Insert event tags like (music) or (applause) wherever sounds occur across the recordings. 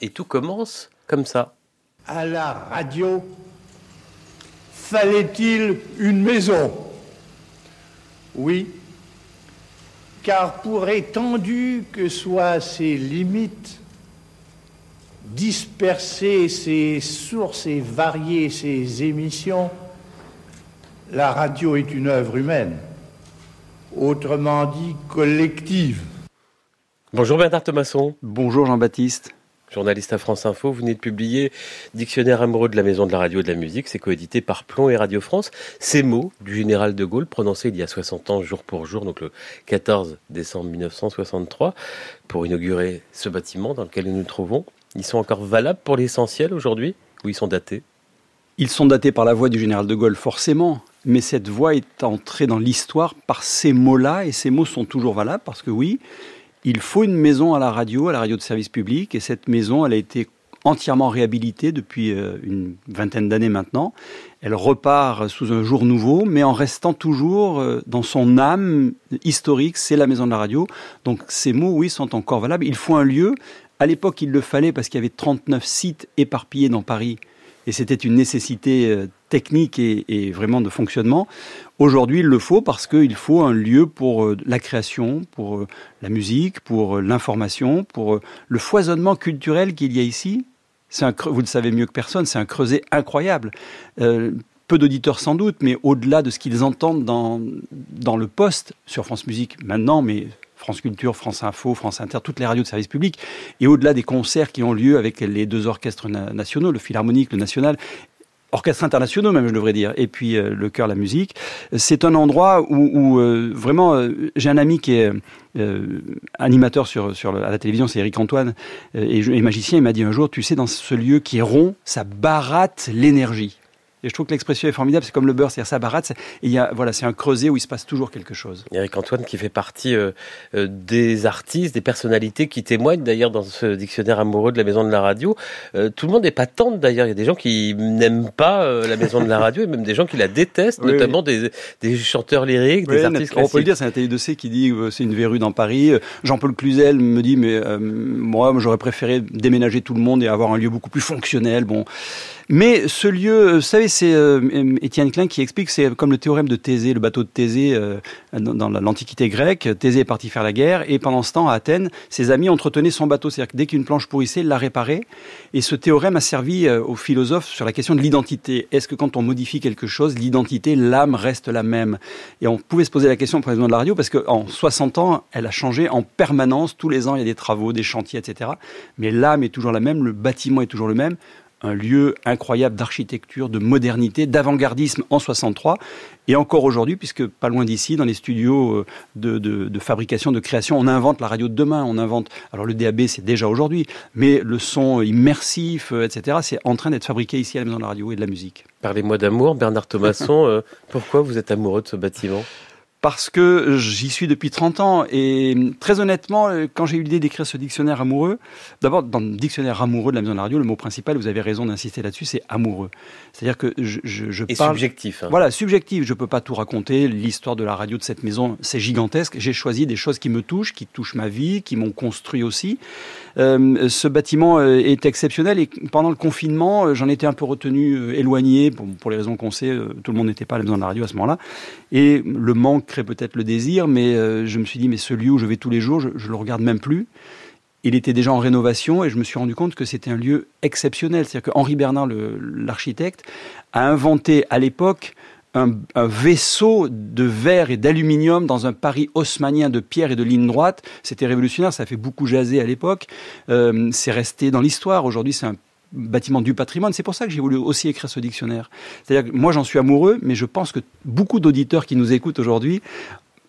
Et tout commence comme ça. À la radio, fallait-il une maison? Oui, car pour étendu que soient ses limites, disperser ses sources et varier ses émissions, la radio est une œuvre humaine, autrement dit collective. Bonjour Bernard Thomasson. Bonjour Jean-Baptiste. Journaliste à France Info, vous venez de publier Dictionnaire amoureux de la maison de la radio et de la musique. C'est coédité par Plomb et Radio France. Ces mots du général de Gaulle, prononcés il y a 60 ans, jour pour jour, donc le 14 décembre 1963, pour inaugurer ce bâtiment dans lequel nous nous trouvons, ils sont encore valables pour l'essentiel aujourd'hui ou ils sont datés? Ils sont datés par la voix du général de Gaulle, forcément. Mais cette voix est entrée dans l'histoire par ces mots-là, et ces mots sont toujours valables parce que oui, il faut une maison à la radio, à la radio de service public, et cette maison, elle a été entièrement réhabilitée depuis euh, une vingtaine d'années maintenant. Elle repart sous un jour nouveau, mais en restant toujours euh, dans son âme historique, c'est la maison de la radio. Donc ces mots, oui, sont encore valables. Il faut un lieu. À l'époque, il le fallait parce qu'il y avait 39 sites éparpillés dans Paris et c'était une nécessité euh, technique et, vraiment de fonctionnement. Aujourd'hui, il le faut parce qu'il faut un lieu pour euh, la création, pour euh, la musique, pour l'information, pour le foisonnement culturel qu'il y a ici. Vous le savez mieux que personne, c'est un creuset incroyable. peu d'auditeurs sans doute, mais au-delà de ce qu'ils entendent dans, dans le poste sur France Musique maintenant, mais France Culture, France Info, France Inter, toutes les radios de service public, et au-delà des concerts qui ont lieu avec les deux orchestres nationaux, le Philharmonique, le National, orchestres internationaux même je devrais dire et puis euh, le chœur la musique c'est un endroit où, euh, vraiment euh, j'ai un ami qui est animateur sur, à la télévision c'est Eric Antoine et, magicien il m'a dit un jour tu sais dans ce lieu qui est rond ça baratte l'énergie et je trouve que l'expression est formidable, c'est comme le beurre, c'est-à-dire ça baratte. Et il y a, voilà, c'est un creuset où il se passe toujours quelque chose. Eric Antoine qui fait partie euh, euh, des artistes, des personnalités qui témoignent d'ailleurs dans ce dictionnaire amoureux de la maison de la radio. Euh, tout le monde n'est pas tendre d'ailleurs. Il y a des gens qui n'aiment pas la maison de la radio et même des gens qui la détestent, notamment Des, des, chanteurs lyriques, des artistes On peut le dire, c'est un télé de C qui dit c'est une verrue dans Paris. Jean-Paul Cluzel me dit, mais moi, j'aurais préféré déménager tout le monde et avoir un lieu beaucoup plus fonctionnel. Bon. Mais ce lieu, vous savez, c'est euh, Étienne Klein qui explique, c'est comme le théorème de Thésée, le bateau de Thésée euh, dans, l'Antiquité grecque. Thésée est parti faire la guerre et pendant ce temps, à Athènes, ses amis entretenaient son bateau. C'est-à-dire que dès qu'une planche pourrissait, il la réparait. Et ce théorème a servi euh, aux philosophes sur la question de l'identité. Est-ce que quand on modifie quelque chose, l'identité, l'âme reste la même? Et on pouvait se poser la question pour de la radio parce qu'en 60 ans, elle a changé en permanence. Tous les ans, il y a des travaux, des chantiers, etc. Mais l'âme est toujours la même, le bâtiment est toujours le même un lieu incroyable d'architecture, de modernité, d'avant-gardisme en 63 et encore aujourd'hui, puisque pas loin d'ici, dans les studios euh, de, fabrication, de création, on invente la radio de demain, on invente, alors le DAB c'est déjà aujourd'hui, mais le son immersif, euh, etc., c'est en train d'être fabriqué ici à la Maison de la Radio et de la musique. Parlez-moi d'amour, Bernard Thomasson, euh, pourquoi vous êtes amoureux de ce bâtiment? Parce que j'y suis depuis 30 ans et très honnêtement, quand j'ai eu l'idée d'écrire ce dictionnaire amoureux, d'abord dans le dictionnaire amoureux de la maison de la radio, le mot principal, vous avez raison d'insister là-dessus, c'est amoureux. C'est-à-dire que je, je, je et subjectif. Hein. Voilà, subjectif. Je peux pas tout raconter. L'histoire de la radio de cette maison, c'est gigantesque. J'ai choisi des choses qui me touchent, qui touchent ma vie, qui m'ont construit aussi. Euh, ce bâtiment euh, est exceptionnel et pendant le confinement, euh, j'en étais un peu retenu, éloigné pour, les raisons qu'on sait. Tout le monde n'était pas à la maison de la radio à ce moment-là et le manque crée peut-être le désir, mais je me suis dit mais ce lieu où je vais tous les jours, je, je le regarde même plus. Il était déjà en rénovation et je me suis rendu compte que c'était un lieu exceptionnel. C'est-à-dire qu'Henri Bernard, l'architecte, a inventé à l'époque un, vaisseau de verre et d'aluminium dans un Paris haussmanien de pierre et de ligne droite. C'était révolutionnaire, ça a fait beaucoup jaser à l'époque. Euh, c'est resté dans l'histoire. Aujourd'hui, c'est un bâtiment du patrimoine. C'est pour ça que j'ai voulu aussi écrire ce dictionnaire. C'est-à-dire que moi, j'en suis amoureux, mais je pense que beaucoup d'auditeurs qui nous écoutent aujourd'hui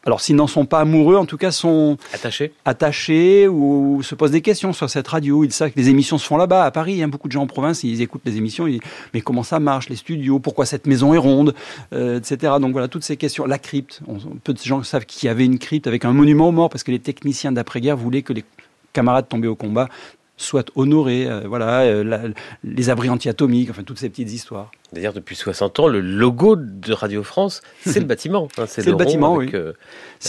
alors s'ils n'en sont pas amoureux, en tout cas sont attachés, attachés ou se posent des questions sur cette radio. Ils savent que les émissions se font là-bas, à Paris. Il y a beaucoup de gens en province, ils écoutent les émissions. Ils disent, mais comment ça marche, les studios? Pourquoi cette maison est ronde? Euh, Etc. Donc voilà, toutes ces questions. La crypte. peu de gens savent qu'il y avait une crypte avec un monument aux morts parce que les techniciens d'après-guerre voulaient que les camarades tombés au combat soient honorés. Euh, voilà, euh, les abris anti-atomiques, enfin toutes ces petites histoires. D'ailleurs, depuis 60 ans, le logo de Radio France, c'est le (laughs) bâtiment. Hein, c'est le, bâtiment, oui. Euh,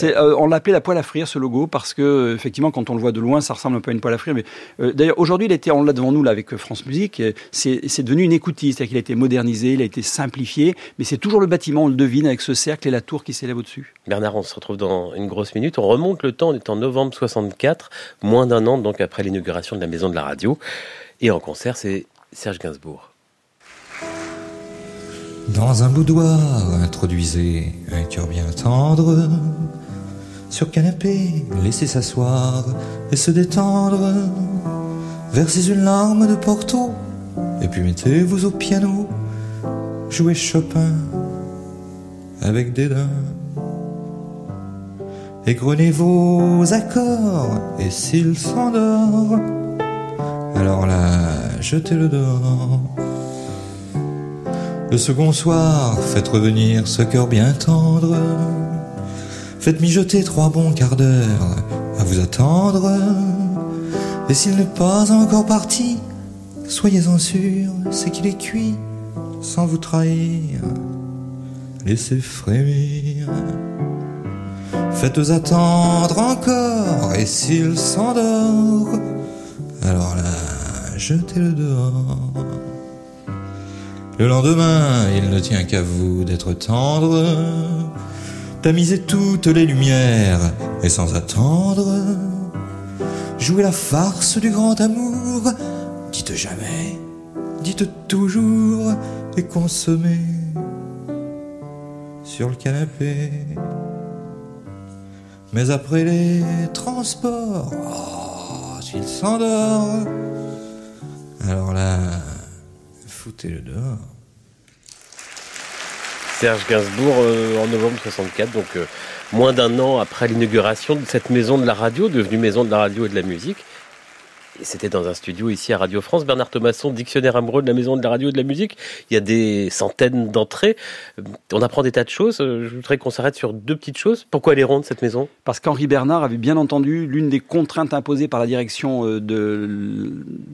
euh, on l'appelait la poêle à frire, ce logo, parce que effectivement, quand on le voit de loin, ça ressemble un peu à une poêle à frire. Mais euh, d'ailleurs, aujourd'hui, il était, on l'a devant nous là avec France Musique. C'est devenu une écoutille, c'est-à-dire qu'il a été modernisé, il a été simplifié, mais c'est toujours le bâtiment, on le devine, avec ce cercle et la tour qui s'élève au-dessus. Bernard, on se retrouve dans une grosse minute. On remonte le temps, on est en novembre 64, moins d'un an donc après l'inauguration de la Maison de la Radio, et en concert, c'est Serge Gainsbourg. Dans un boudoir, introduisez un cœur bien tendre. Sur canapé, laissez s'asseoir et se détendre. Versez une larme de Porto, et puis mettez-vous au piano. Jouez Chopin avec dédain. Égrenez vos accords, et s'il s'endort, alors là, jetez-le dehors. Le second soir, faites revenir ce cœur bien tendre. Faites mijoter trois bons quarts d'heure à vous attendre. Et s'il n'est pas encore parti, soyez-en sûr, c'est qu'il est cuit sans vous trahir. Laissez frémir. Faites attendre encore, et s'il s'endort, alors là, jetez-le dehors. Le lendemain, il ne tient qu'à vous d'être tendre, tamiser toutes les lumières et sans attendre, jouer la farce du grand amour. Dites jamais, dites toujours et consommez sur le canapé. Mais après les transports, oh, s'il s'endort, alors là, foutez-le dehors. Serge Gainsbourg euh, en novembre 64, donc euh, moins d'un an après l'inauguration de cette maison de la radio, devenue maison de la radio et de la musique. Et c'était dans un studio ici à Radio France. Bernard Thomasson, dictionnaire amoureux de la maison de la radio et de la musique. Il y a des centaines d'entrées. On apprend des tas de choses. Je voudrais qu'on s'arrête sur deux petites choses. Pourquoi elle est ronde, cette maison? Parce qu'Henri Bernard avait bien entendu l'une des contraintes imposées par la direction euh, de,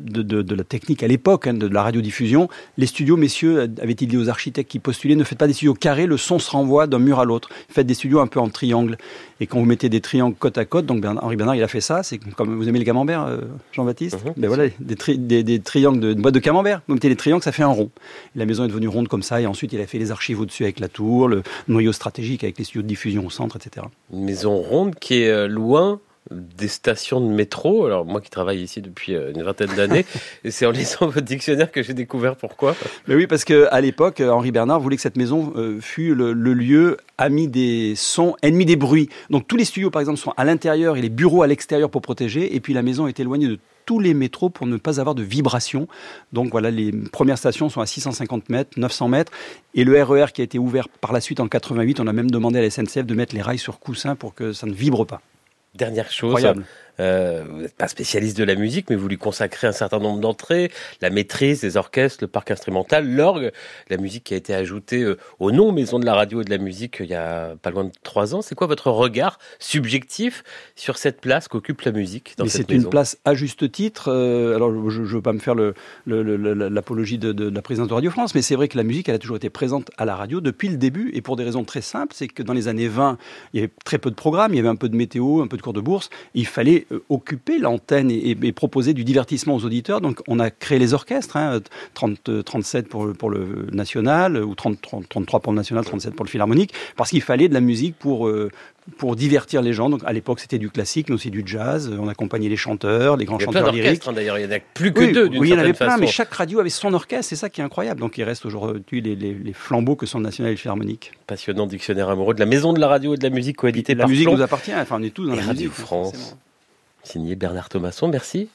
de, la technique à l'époque, hein, de la radiodiffusion. Les studios, messieurs, avait-il dit aux architectes qui postulaient, ne faites pas des studios carrés, le son se renvoie d'un mur à l'autre. Faites des studios un peu en triangle. Et quand vous mettez des triangles côte à côte, donc Henri Bernard, il a fait ça. C'est comme vous aimez le camembert, euh, Jean-Baptiste mhm, ben voilà, des, des, triangles de, boîte de camembert. Vous mettez les triangles, ça fait un rond. la maison est devenue ronde comme ça. Et ensuite, il a fait les archives au-dessus avec la tour, le noyau stratégique avec les studios de diffusion au centre, etc. Une maison ronde qui est euh, loin des stations de métro. Alors moi qui travaille ici depuis euh, une vingtaine d'années, (laughs) c'est en lisant votre dictionnaire que j'ai découvert pourquoi. Mais oui, parce que à l'époque, Henri Bernard voulait que cette maison euh, fût le, lieu ami des sons, ennemi des bruits. Donc tous les studios, par exemple, sont à l'intérieur et les bureaux à l'extérieur pour protéger. Et puis la maison est éloignée de tous les métros pour ne pas avoir de vibrations. Donc voilà, les premières stations sont à 650 mètres, 900 mètres. Et le RER e qui a été ouvert par la suite en 88, on a même demandé à la SNCF de mettre les rails sur coussin pour que ça ne vibre pas. Dernière chose, euh, vous n'êtes pas spécialiste de la musique, mais vous lui consacrez un certain nombre d'entrées, la maîtrise des orchestres, le parc instrumental, l'orgue, la musique qui a été ajoutée euh, au nom Maison de la radio et de la musique euh, il y a pas loin de trois ans. C'est quoi votre regard subjectif sur cette place qu'occupe la musique dans C'est une place à juste titre. alors je ne veux pas me faire l'apologie le, de, de, la présidence de Radio France, mais c'est vrai que la musique elle a toujours été présente à la radio depuis le début et pour des raisons très simples, c'est que dans les années 20, il y avait très peu de programmes, il y avait un peu de météo, un peu de cours de bourse, il fallait euh, occuper l'antenne et, proposer du divertissement aux auditeurs. Donc on a créé les orchestres, 30, 37 euh, pour, pour le national, ou 30, 33 pour le national, 37 pour le philharmonique, parce qu'il fallait de la musique pour, euh, pour divertir les gens. Donc à l'époque c'était du classique, mais aussi du jazz. On accompagnait les chanteurs, les grands chanteurs lyriques. Hein, d'ailleurs, il y en a plus que deux. Oui, il y en avait plein, mais chaque radio avait son orchestre. C'est ça qui est incroyable. Donc il reste aujourd'hui les, les, flambeaux que sont le national et le philharmonique. Passionnant dictionnaire amoureux de la maison de la radio et de la musique coédité par La musique nous appartient. Enfin, on est tous dans la Radio musique. France signé Bernard Thomasson. Merci